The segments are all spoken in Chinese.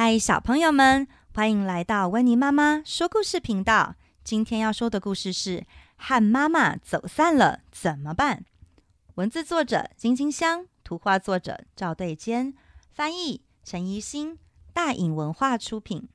嗨，小朋友们，欢迎来到温妮妈妈说故事频道。今天要说的故事是《和妈妈走散了怎么办》。文字作者金金香，图画作者赵对坚，翻译陈怡欣，大颖文化出品。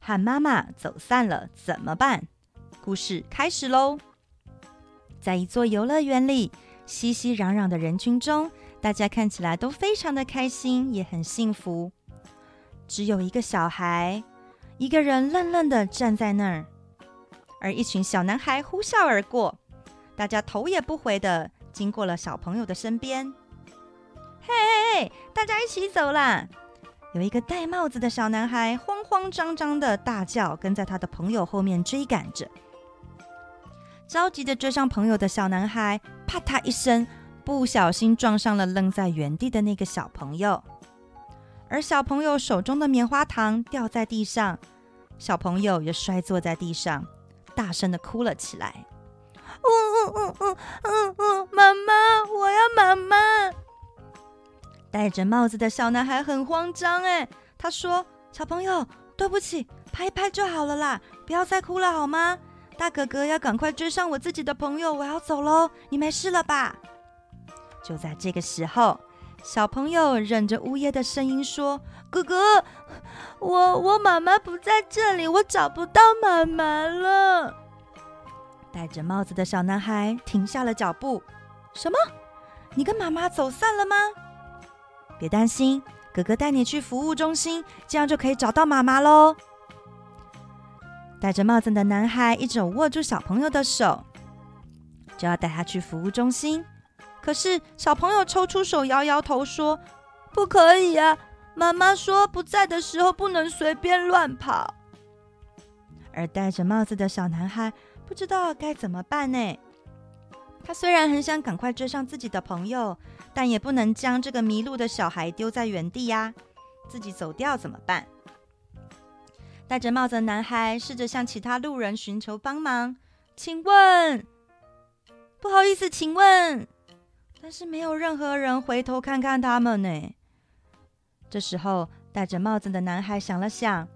和妈妈走散了怎么办？故事开始喽！在一座游乐园里，熙熙攘攘的人群中，大家看起来都非常的开心，也很幸福。只有一个小孩，一个人愣愣的站在那儿，而一群小男孩呼啸而过，大家头也不回的经过了小朋友的身边。嘿嘿嘿，大家一起走啦！有一个戴帽子的小男孩慌慌张张的大叫，跟在他的朋友后面追赶着。着急的追上朋友的小男孩，啪嗒一声，不小心撞上了愣在原地的那个小朋友，而小朋友手中的棉花糖掉在地上，小朋友也摔坐在地上，大声的哭了起来。呜呜呜呜呜呜，妈妈，我要妈妈！戴着帽子的小男孩很慌张，哎，他说：“小朋友，对不起，拍一拍就好了啦，不要再哭了好吗？大哥哥要赶快追上我自己的朋友，我要走喽，你没事了吧？”就在这个时候，小朋友忍着呜咽的声音说：“哥哥，我我妈妈不在这里，我找不到妈妈了。”戴着帽子的小男孩停下了脚步：“什么？你跟妈妈走散了吗？”别担心，哥哥带你去服务中心，这样就可以找到妈妈喽。戴着帽子的男孩一手握住小朋友的手，就要带他去服务中心。可是小朋友抽出手，摇摇头说：“不可以啊，妈妈说不在的时候不能随便乱跑。”而戴着帽子的小男孩不知道该怎么办呢。他虽然很想赶快追上自己的朋友。但也不能将这个迷路的小孩丢在原地呀，自己走掉怎么办？戴着帽子的男孩试着向其他路人寻求帮忙，请问，不好意思，请问，但是没有任何人回头看看他们呢。这时候，戴着帽子的男孩想了想，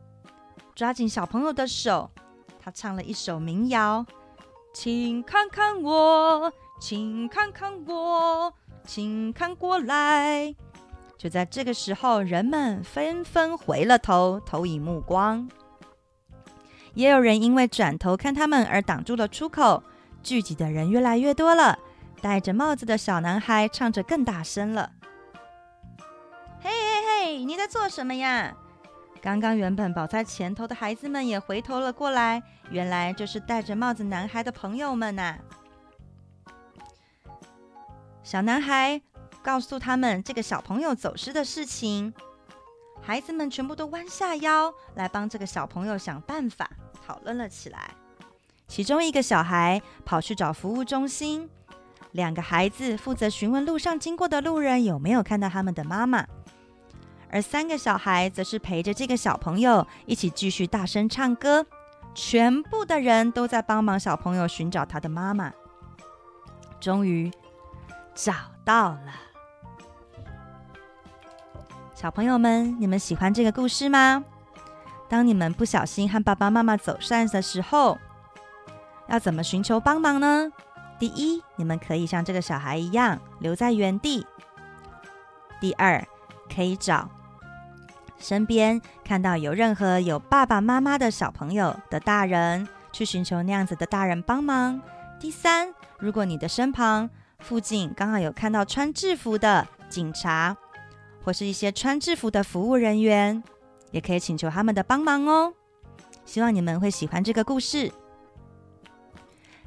抓紧小朋友的手，他唱了一首民谣：“请看看我，请看看我。”请看过来！就在这个时候，人们纷纷回了头，投以目光。也有人因为转头看他们而挡住了出口。聚集的人越来越多了。戴着帽子的小男孩唱着更大声了：“嘿嘿嘿，你在做什么呀？”刚刚原本跑在前头的孩子们也回头了过来。原来就是戴着帽子男孩的朋友们呐、小男孩告诉他们这个小朋友走失的事情，孩子们全部都弯下腰来帮这个小朋友想办法，讨论了起来。其中一个小孩跑去找服务中心，两个孩子负责询问路上经过的路人有没有看到他们的妈妈，而三个小孩则是陪着这个小朋友一起继续大声唱歌。全部的人都在帮忙小朋友寻找他的妈妈。终于。找到了，小朋友们，你们喜欢这个故事吗？当你们不小心和爸爸妈妈走散的时候，要怎么寻求帮忙呢？第一，你们可以像这个小孩一样留在原地；第二，可以找身边看到有任何有爸爸妈妈的小朋友的大人去寻求那样子的大人帮忙；第三，如果你的身旁，附近刚好有看到穿制服的警察，或是一些穿制服的服务人员，也可以请求他们的帮忙哦。希望你们会喜欢这个故事。